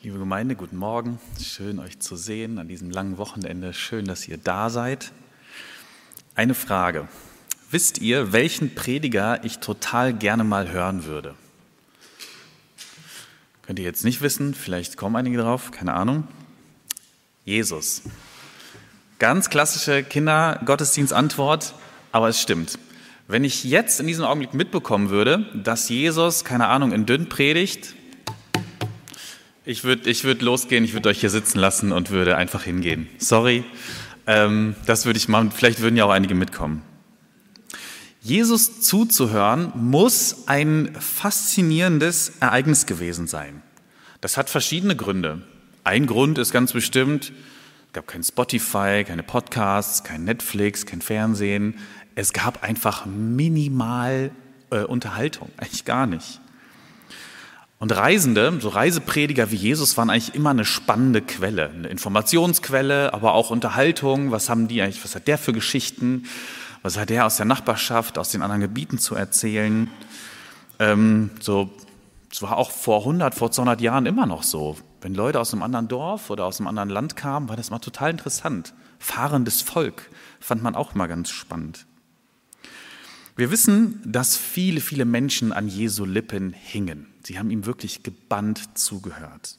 Liebe Gemeinde, guten Morgen. Schön euch zu sehen an diesem langen Wochenende. Schön, dass ihr da seid. Eine Frage. Wisst ihr, welchen Prediger ich total gerne mal hören würde? Könnt ihr jetzt nicht wissen, vielleicht kommen einige drauf, keine Ahnung. Jesus. Ganz klassische Kindergottesdienstantwort, aber es stimmt. Wenn ich jetzt in diesem Augenblick mitbekommen würde, dass Jesus, keine Ahnung, in Dünn predigt, ich würde ich würd losgehen, ich würde euch hier sitzen lassen und würde einfach hingehen. Sorry, ähm, das würde ich machen. Vielleicht würden ja auch einige mitkommen. Jesus zuzuhören muss ein faszinierendes Ereignis gewesen sein. Das hat verschiedene Gründe. Ein Grund ist ganz bestimmt, es gab kein Spotify, keine Podcasts, kein Netflix, kein Fernsehen. Es gab einfach minimal äh, Unterhaltung, eigentlich gar nicht. Und Reisende, so Reiseprediger wie Jesus, waren eigentlich immer eine spannende Quelle, eine Informationsquelle, aber auch Unterhaltung. Was haben die eigentlich, was hat der für Geschichten? Was hat der aus der Nachbarschaft, aus den anderen Gebieten zu erzählen? Ähm, so, es war auch vor 100, vor 200 Jahren immer noch so. Wenn Leute aus einem anderen Dorf oder aus einem anderen Land kamen, war das mal total interessant. Fahrendes Volk fand man auch immer ganz spannend. Wir wissen, dass viele, viele Menschen an Jesu Lippen hingen. Sie haben ihm wirklich gebannt zugehört.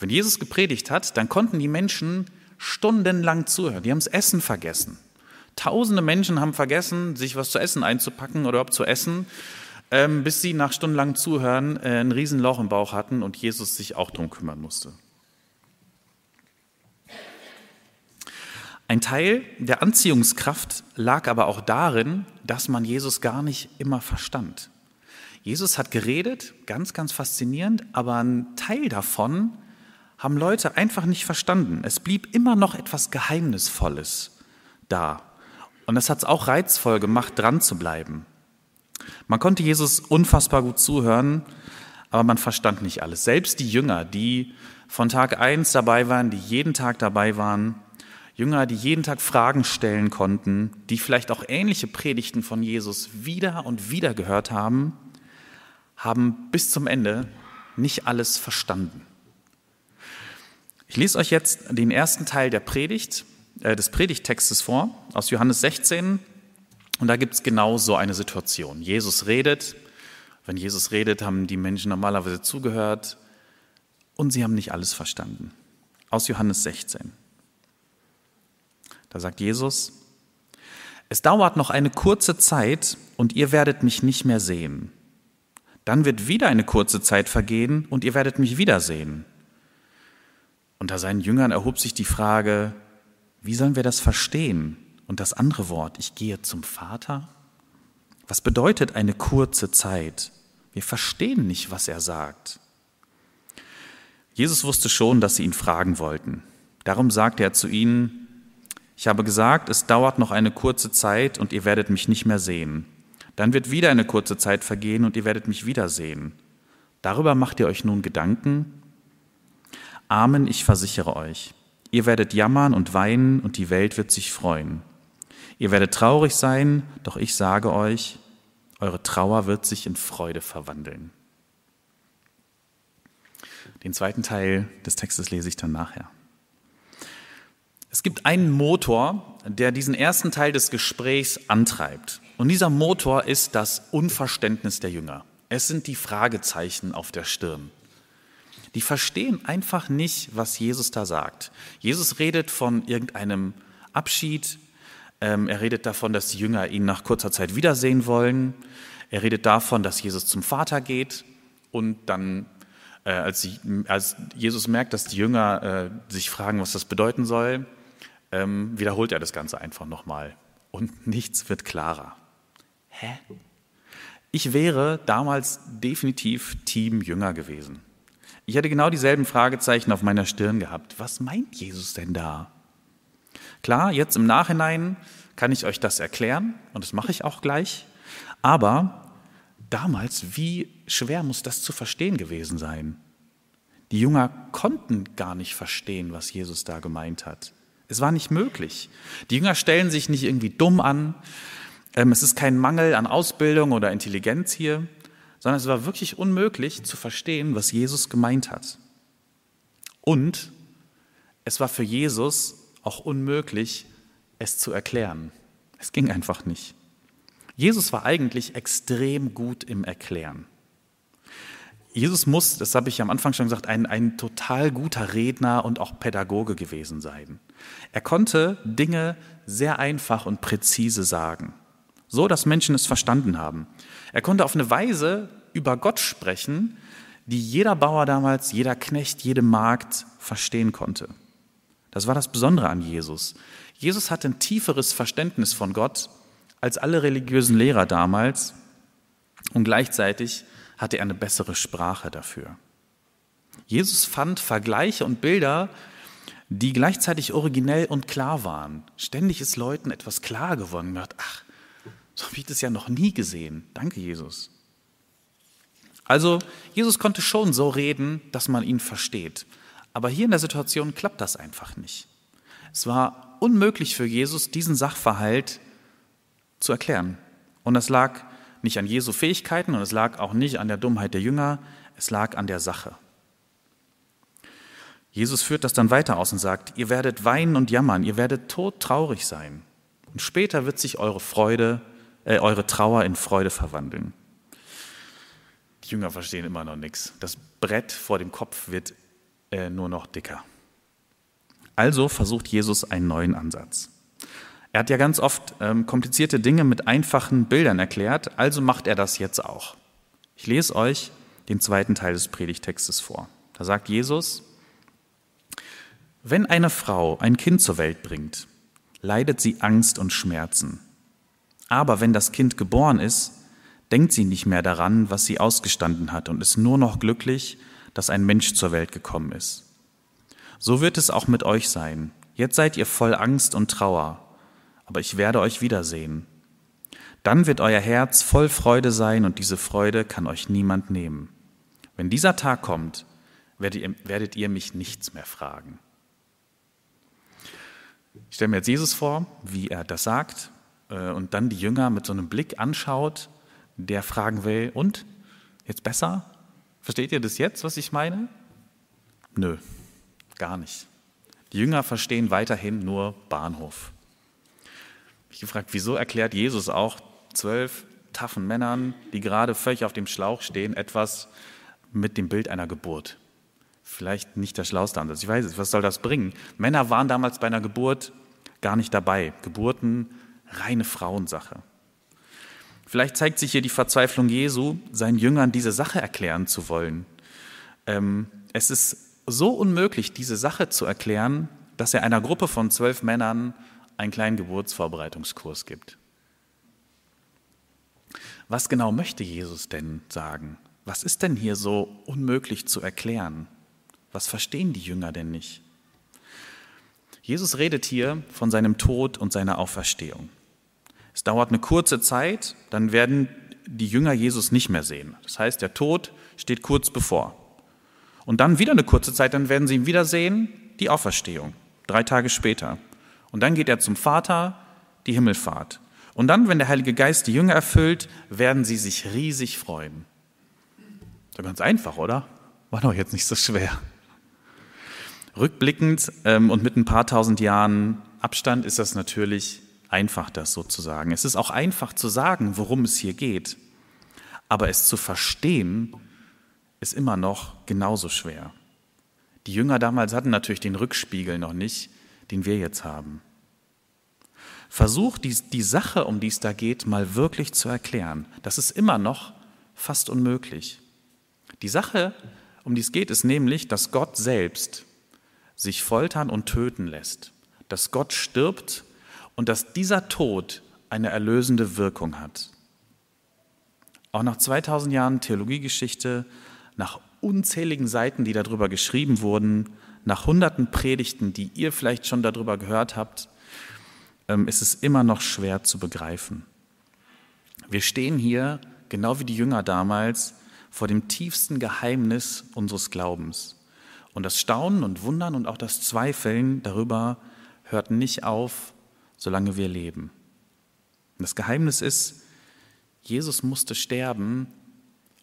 Wenn Jesus gepredigt hat, dann konnten die Menschen stundenlang zuhören. Die haben das Essen vergessen. Tausende Menschen haben vergessen, sich was zu essen einzupacken oder überhaupt zu essen, ähm, bis sie nach stundenlangem Zuhören äh, ein Riesenloch im Bauch hatten und Jesus sich auch darum kümmern musste. Ein Teil der Anziehungskraft lag aber auch darin, dass man Jesus gar nicht immer verstand. Jesus hat geredet, ganz, ganz faszinierend, aber ein Teil davon haben Leute einfach nicht verstanden. Es blieb immer noch etwas Geheimnisvolles da. Und das hat es auch reizvoll gemacht, dran zu bleiben. Man konnte Jesus unfassbar gut zuhören, aber man verstand nicht alles. Selbst die Jünger, die von Tag eins dabei waren, die jeden Tag dabei waren, Jünger, die jeden Tag Fragen stellen konnten, die vielleicht auch ähnliche Predigten von Jesus wieder und wieder gehört haben, haben bis zum Ende nicht alles verstanden. Ich lese euch jetzt den ersten Teil der Predigt, äh, des Predigttextes vor, aus Johannes 16. Und da gibt es genau so eine Situation. Jesus redet. Wenn Jesus redet, haben die Menschen normalerweise zugehört und sie haben nicht alles verstanden. Aus Johannes 16. Da sagt Jesus, es dauert noch eine kurze Zeit und ihr werdet mich nicht mehr sehen. Dann wird wieder eine kurze Zeit vergehen und ihr werdet mich wiedersehen. Unter seinen Jüngern erhob sich die Frage, wie sollen wir das verstehen? Und das andere Wort, ich gehe zum Vater? Was bedeutet eine kurze Zeit? Wir verstehen nicht, was er sagt. Jesus wusste schon, dass sie ihn fragen wollten. Darum sagte er zu ihnen, ich habe gesagt, es dauert noch eine kurze Zeit und ihr werdet mich nicht mehr sehen. Dann wird wieder eine kurze Zeit vergehen und ihr werdet mich wiedersehen. Darüber macht ihr euch nun Gedanken? Amen, ich versichere euch. Ihr werdet jammern und weinen und die Welt wird sich freuen. Ihr werdet traurig sein, doch ich sage euch, eure Trauer wird sich in Freude verwandeln. Den zweiten Teil des Textes lese ich dann nachher. Es gibt einen Motor, der diesen ersten Teil des Gesprächs antreibt. Und dieser Motor ist das Unverständnis der Jünger. Es sind die Fragezeichen auf der Stirn. Die verstehen einfach nicht, was Jesus da sagt. Jesus redet von irgendeinem Abschied. Ähm, er redet davon, dass die Jünger ihn nach kurzer Zeit wiedersehen wollen. Er redet davon, dass Jesus zum Vater geht und dann äh, als, Jesus merkt, dass die Jünger äh, sich fragen, was das bedeuten soll, ähm, wiederholt er das Ganze einfach nochmal. Und nichts wird klarer. Hä? Ich wäre damals definitiv Team Jünger gewesen. Ich hätte genau dieselben Fragezeichen auf meiner Stirn gehabt. Was meint Jesus denn da? Klar, jetzt im Nachhinein kann ich euch das erklären und das mache ich auch gleich. Aber damals, wie schwer muss das zu verstehen gewesen sein? Die Jünger konnten gar nicht verstehen, was Jesus da gemeint hat. Es war nicht möglich. Die Jünger stellen sich nicht irgendwie dumm an. Ähm, es ist kein Mangel an Ausbildung oder Intelligenz hier, sondern es war wirklich unmöglich zu verstehen, was Jesus gemeint hat. Und es war für Jesus auch unmöglich, es zu erklären. Es ging einfach nicht. Jesus war eigentlich extrem gut im Erklären. Jesus muss, das habe ich am Anfang schon gesagt, ein, ein total guter Redner und auch Pädagoge gewesen sein. Er konnte Dinge sehr einfach und präzise sagen, so dass Menschen es verstanden haben. Er konnte auf eine Weise über Gott sprechen, die jeder Bauer damals, jeder Knecht, jede Magd verstehen konnte. Das war das Besondere an Jesus. Jesus hatte ein tieferes Verständnis von Gott als alle religiösen Lehrer damals und gleichzeitig hatte er eine bessere Sprache dafür. Jesus fand Vergleiche und Bilder, die gleichzeitig originell und klar waren. Ständig ist Leuten etwas klar geworden. Man ach, so habe ich das ja noch nie gesehen. Danke, Jesus. Also, Jesus konnte schon so reden, dass man ihn versteht. Aber hier in der Situation klappt das einfach nicht. Es war unmöglich für Jesus, diesen Sachverhalt zu erklären. Und das lag nicht an Jesu Fähigkeiten und es lag auch nicht an der Dummheit der Jünger, es lag an der Sache. Jesus führt das dann weiter aus und sagt, ihr werdet weinen und jammern, ihr werdet todtraurig sein. Und später wird sich eure Freude, äh, eure Trauer in Freude verwandeln. Die Jünger verstehen immer noch nichts. Das Brett vor dem Kopf wird äh, nur noch dicker. Also versucht Jesus einen neuen Ansatz. Er hat ja ganz oft ähm, komplizierte Dinge mit einfachen Bildern erklärt, also macht er das jetzt auch. Ich lese euch den zweiten Teil des Predigtextes vor. Da sagt Jesus, wenn eine Frau ein Kind zur Welt bringt, leidet sie Angst und Schmerzen. Aber wenn das Kind geboren ist, denkt sie nicht mehr daran, was sie ausgestanden hat und ist nur noch glücklich, dass ein Mensch zur Welt gekommen ist. So wird es auch mit euch sein. Jetzt seid ihr voll Angst und Trauer, aber ich werde euch wiedersehen. Dann wird euer Herz voll Freude sein und diese Freude kann euch niemand nehmen. Wenn dieser Tag kommt, werdet ihr, werdet ihr mich nichts mehr fragen. Ich stelle mir jetzt Jesus vor, wie er das sagt und dann die Jünger mit so einem Blick anschaut, der fragen will, und? Jetzt besser? Versteht ihr das jetzt, was ich meine? Nö, gar nicht. Die Jünger verstehen weiterhin nur Bahnhof ich gefragt, wieso erklärt Jesus auch zwölf taffen Männern, die gerade völlig auf dem Schlauch stehen, etwas mit dem Bild einer Geburt? Vielleicht nicht der schlauste Ansatz. Ich weiß es, was soll das bringen? Männer waren damals bei einer Geburt gar nicht dabei. Geburten, reine Frauensache. Vielleicht zeigt sich hier die Verzweiflung Jesu, seinen Jüngern diese Sache erklären zu wollen. Ähm, es ist so unmöglich, diese Sache zu erklären, dass er einer Gruppe von zwölf Männern einen kleinen Geburtsvorbereitungskurs gibt. Was genau möchte Jesus denn sagen? Was ist denn hier so unmöglich zu erklären? Was verstehen die Jünger denn nicht? Jesus redet hier von seinem Tod und seiner Auferstehung. Es dauert eine kurze Zeit, dann werden die Jünger Jesus nicht mehr sehen. Das heißt, der Tod steht kurz bevor. Und dann wieder eine kurze Zeit, dann werden sie ihn wiedersehen, die Auferstehung, drei Tage später. Und dann geht er zum Vater, die Himmelfahrt. Und dann, wenn der Heilige Geist die Jünger erfüllt, werden sie sich riesig freuen. So ganz einfach, oder? War doch jetzt nicht so schwer. Rückblickend ähm, und mit ein paar tausend Jahren Abstand ist das natürlich einfach, das sozusagen. Es ist auch einfach zu sagen, worum es hier geht. Aber es zu verstehen, ist immer noch genauso schwer. Die Jünger damals hatten natürlich den Rückspiegel noch nicht den wir jetzt haben. Versuch die, die Sache, um die es da geht, mal wirklich zu erklären. Das ist immer noch fast unmöglich. Die Sache, um die es geht, ist nämlich, dass Gott selbst sich foltern und töten lässt, dass Gott stirbt und dass dieser Tod eine erlösende Wirkung hat. Auch nach 2000 Jahren Theologiegeschichte, nach unzähligen Seiten, die darüber geschrieben wurden, nach hunderten Predigten, die ihr vielleicht schon darüber gehört habt, ähm, ist es immer noch schwer zu begreifen. Wir stehen hier, genau wie die Jünger damals, vor dem tiefsten Geheimnis unseres Glaubens. Und das Staunen und Wundern und auch das Zweifeln darüber hört nicht auf, solange wir leben. Und das Geheimnis ist, Jesus musste sterben,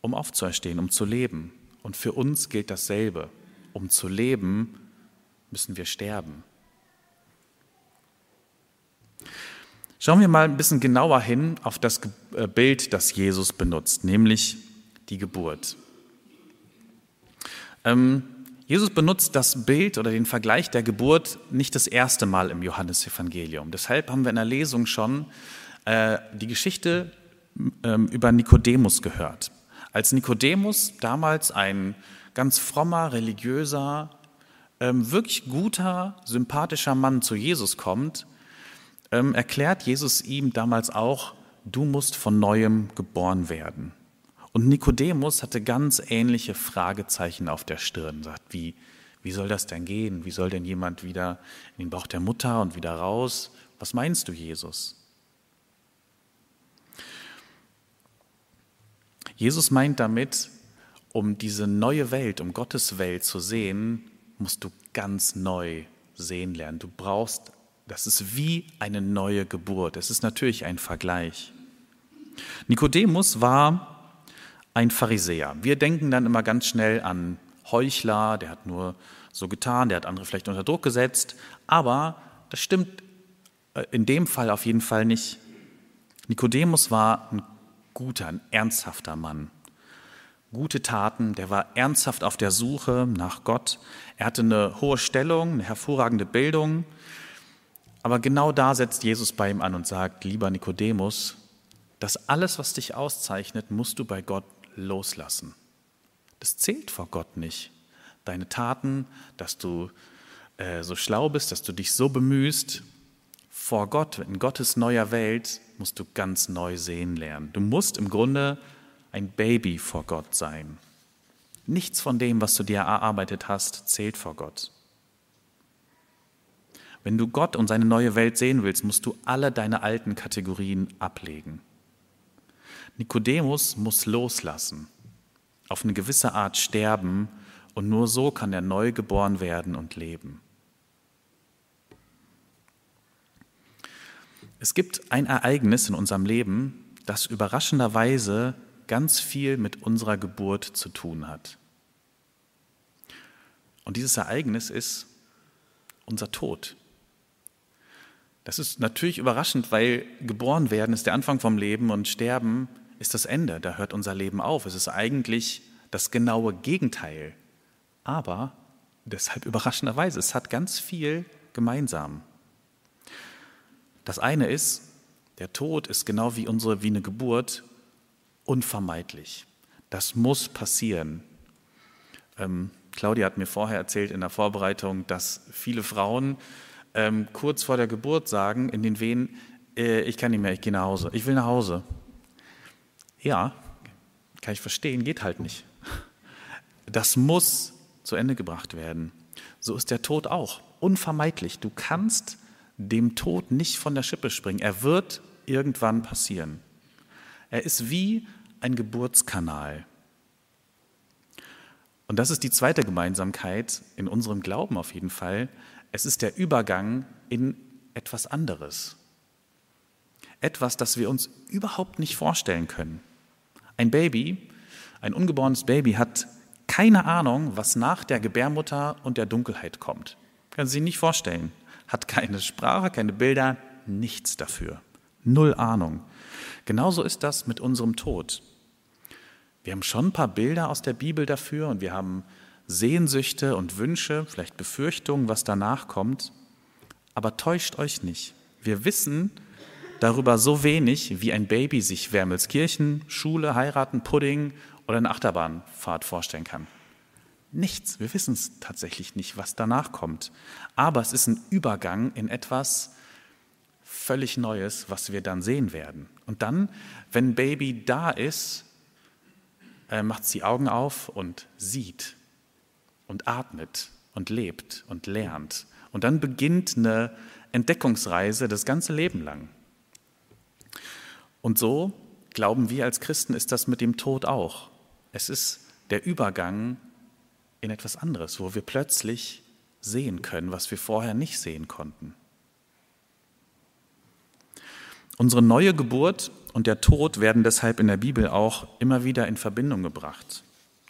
um aufzuerstehen, um zu leben. Und für uns gilt dasselbe. um zu leben, müssen wir sterben. Schauen wir mal ein bisschen genauer hin auf das äh, Bild, das Jesus benutzt, nämlich die Geburt. Ähm, Jesus benutzt das Bild oder den Vergleich der Geburt nicht das erste Mal im Johannesevangelium. Deshalb haben wir in der Lesung schon äh, die Geschichte ähm, über Nikodemus gehört. Als Nikodemus damals ein ganz frommer, religiöser, ähm, wirklich guter, sympathischer Mann zu Jesus kommt, ähm, erklärt Jesus ihm damals auch, du musst von neuem geboren werden. Und Nikodemus hatte ganz ähnliche Fragezeichen auf der Stirn, sagt, wie, wie soll das denn gehen? Wie soll denn jemand wieder in den Bauch der Mutter und wieder raus? Was meinst du, Jesus? Jesus meint damit, um diese neue Welt, um Gottes Welt zu sehen, musst du ganz neu sehen lernen. Du brauchst, das ist wie eine neue Geburt. Es ist natürlich ein Vergleich. Nikodemus war ein Pharisäer. Wir denken dann immer ganz schnell an Heuchler, der hat nur so getan, der hat andere vielleicht unter Druck gesetzt. Aber das stimmt äh, in dem Fall auf jeden Fall nicht. Nikodemus war ein guter, ein ernsthafter Mann. Gute Taten, der war ernsthaft auf der Suche nach Gott. Er hatte eine hohe Stellung, eine hervorragende Bildung. Aber genau da setzt Jesus bei ihm an und sagt, lieber Nikodemus, das alles, was dich auszeichnet, musst du bei Gott loslassen. Das zählt vor Gott nicht. Deine Taten, dass du äh, so schlau bist, dass du dich so bemühst, vor Gott, in Gottes neuer Welt, musst du ganz neu sehen lernen. Du musst im Grunde ein Baby vor Gott sein. Nichts von dem, was du dir erarbeitet hast, zählt vor Gott. Wenn du Gott und seine neue Welt sehen willst, musst du alle deine alten Kategorien ablegen. Nikodemus muss loslassen, auf eine gewisse Art sterben und nur so kann er neu geboren werden und leben. Es gibt ein Ereignis in unserem Leben, das überraschenderweise ganz viel mit unserer Geburt zu tun hat. Und dieses Ereignis ist unser Tod. Das ist natürlich überraschend, weil geboren werden ist der Anfang vom Leben und sterben ist das Ende. Da hört unser Leben auf. Es ist eigentlich das genaue Gegenteil. Aber deshalb überraschenderweise, es hat ganz viel gemeinsam. Das eine ist, der Tod ist genau wie unsere, wie eine Geburt, unvermeidlich. Das muss passieren. Ähm, Claudia hat mir vorher erzählt in der Vorbereitung, dass viele Frauen ähm, kurz vor der Geburt sagen in den Wehen, äh, ich kann nicht mehr, ich gehe nach Hause, ich will nach Hause. Ja, kann ich verstehen, geht halt nicht. Das muss zu Ende gebracht werden. So ist der Tod auch unvermeidlich. Du kannst dem Tod nicht von der Schippe springen. Er wird irgendwann passieren. Er ist wie ein Geburtskanal. Und das ist die zweite Gemeinsamkeit in unserem Glauben auf jeden Fall. Es ist der Übergang in etwas anderes. Etwas, das wir uns überhaupt nicht vorstellen können. Ein Baby, ein ungeborenes Baby hat keine Ahnung, was nach der Gebärmutter und der Dunkelheit kommt. Kann sie sich nicht vorstellen hat keine Sprache, keine Bilder, nichts dafür. Null Ahnung. Genauso ist das mit unserem Tod. Wir haben schon ein paar Bilder aus der Bibel dafür und wir haben Sehnsüchte und Wünsche, vielleicht Befürchtungen, was danach kommt. Aber täuscht euch nicht. Wir wissen darüber so wenig, wie ein Baby sich Wermelskirchen, Schule, heiraten, Pudding oder eine Achterbahnfahrt vorstellen kann. Nichts. Wir wissen es tatsächlich nicht, was danach kommt. Aber es ist ein Übergang in etwas völlig Neues, was wir dann sehen werden. Und dann, wenn Baby da ist, äh, macht sie Augen auf und sieht und atmet und lebt und lernt. Und dann beginnt eine Entdeckungsreise das ganze Leben lang. Und so glauben wir als Christen, ist das mit dem Tod auch. Es ist der Übergang in etwas anderes, wo wir plötzlich sehen können, was wir vorher nicht sehen konnten. Unsere neue Geburt und der Tod werden deshalb in der Bibel auch immer wieder in Verbindung gebracht.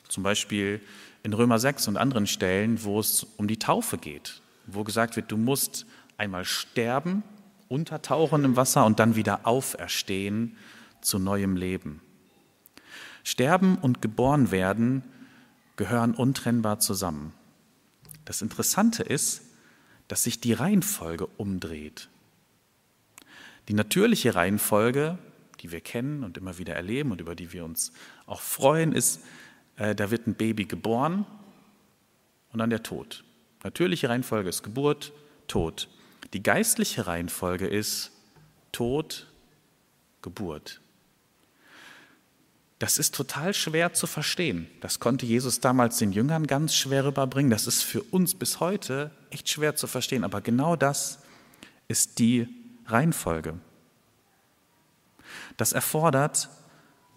Zum Beispiel in Römer 6 und anderen Stellen, wo es um die Taufe geht, wo gesagt wird, du musst einmal sterben, untertauchen im Wasser und dann wieder auferstehen zu neuem Leben. Sterben und geboren werden gehören untrennbar zusammen. Das Interessante ist, dass sich die Reihenfolge umdreht. Die natürliche Reihenfolge, die wir kennen und immer wieder erleben und über die wir uns auch freuen, ist, äh, da wird ein Baby geboren und dann der Tod. Natürliche Reihenfolge ist Geburt, Tod. Die geistliche Reihenfolge ist Tod, Geburt. Das ist total schwer zu verstehen. Das konnte Jesus damals den Jüngern ganz schwer rüberbringen. Das ist für uns bis heute echt schwer zu verstehen. Aber genau das ist die Reihenfolge. Das erfordert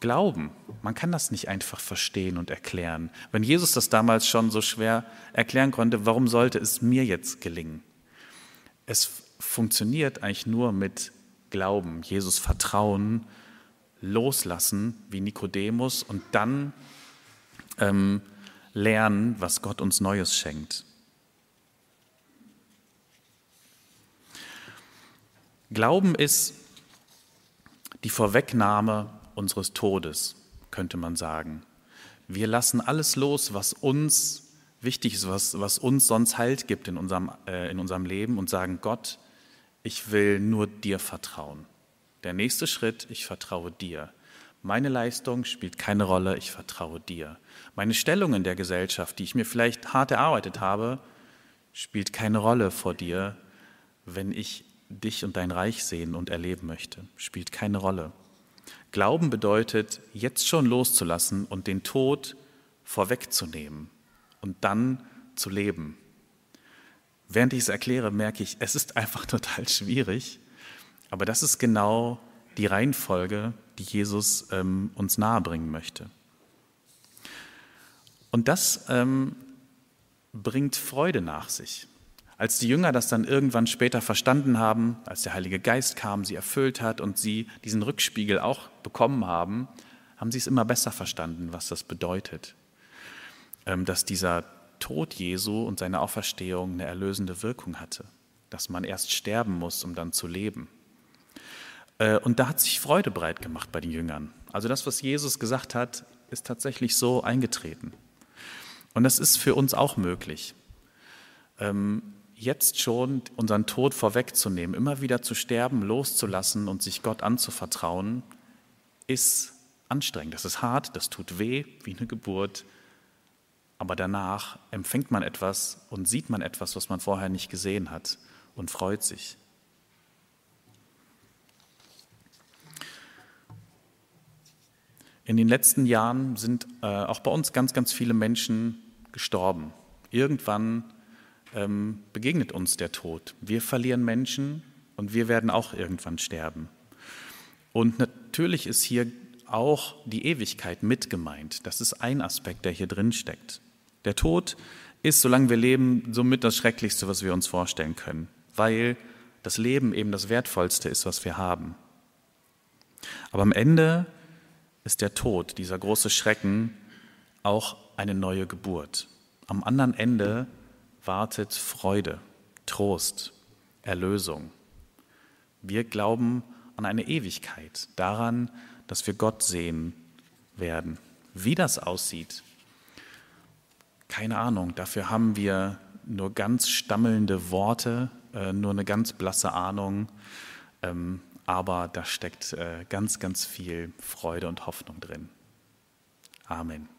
Glauben. Man kann das nicht einfach verstehen und erklären. Wenn Jesus das damals schon so schwer erklären konnte, warum sollte es mir jetzt gelingen? Es funktioniert eigentlich nur mit Glauben, Jesus vertrauen, loslassen wie Nikodemus und dann ähm, lernen, was Gott uns Neues schenkt. Glauben ist die Vorwegnahme unseres Todes, könnte man sagen. Wir lassen alles los, was uns wichtig ist, was, was uns sonst Halt gibt in unserem, äh, in unserem Leben und sagen, Gott, ich will nur dir vertrauen. Der nächste Schritt, ich vertraue dir. Meine Leistung spielt keine Rolle, ich vertraue dir. Meine Stellung in der Gesellschaft, die ich mir vielleicht hart erarbeitet habe, spielt keine Rolle vor dir, wenn ich dich und dein Reich sehen und erleben möchte. Spielt keine Rolle. Glauben bedeutet, jetzt schon loszulassen und den Tod vorwegzunehmen und dann zu leben. Während ich es erkläre, merke ich, es ist einfach total schwierig, aber das ist genau die Reihenfolge, die Jesus ähm, uns nahebringen möchte. Und das ähm, bringt Freude nach sich. Als die Jünger das dann irgendwann später verstanden haben, als der Heilige Geist kam, sie erfüllt hat und sie diesen Rückspiegel auch bekommen haben, haben sie es immer besser verstanden, was das bedeutet. Ähm, dass dieser Tod Jesu und seine Auferstehung eine erlösende Wirkung hatte. Dass man erst sterben muss, um dann zu leben. Äh, und da hat sich Freude breit gemacht bei den Jüngern. Also das, was Jesus gesagt hat, ist tatsächlich so eingetreten. Und das ist für uns auch möglich. Ähm, jetzt schon unseren Tod vorwegzunehmen, immer wieder zu sterben, loszulassen und sich Gott anzuvertrauen, ist anstrengend. Das ist hart, das tut weh, wie eine Geburt. Aber danach empfängt man etwas und sieht man etwas, was man vorher nicht gesehen hat und freut sich. In den letzten Jahren sind äh, auch bei uns ganz, ganz viele Menschen gestorben. Irgendwann ähm, begegnet uns der Tod. Wir verlieren Menschen und wir werden auch irgendwann sterben. Und natürlich ist hier auch die Ewigkeit mit gemeint. Das ist ein Aspekt, der hier drin steckt. Der Tod ist, solange wir leben, somit das Schrecklichste, was wir uns vorstellen können, weil das Leben eben das Wertvollste ist, was wir haben. Aber am Ende ist der Tod, dieser große Schrecken, auch eine neue Geburt. Am anderen Ende wartet Freude, Trost, Erlösung. Wir glauben an eine Ewigkeit, daran, dass wir Gott sehen werden. Wie das aussieht, keine Ahnung. Dafür haben wir nur ganz stammelnde Worte, äh, nur eine ganz blasse Ahnung. Ähm, aber da steckt äh, ganz, ganz viel Freude und Hoffnung drin. Amen.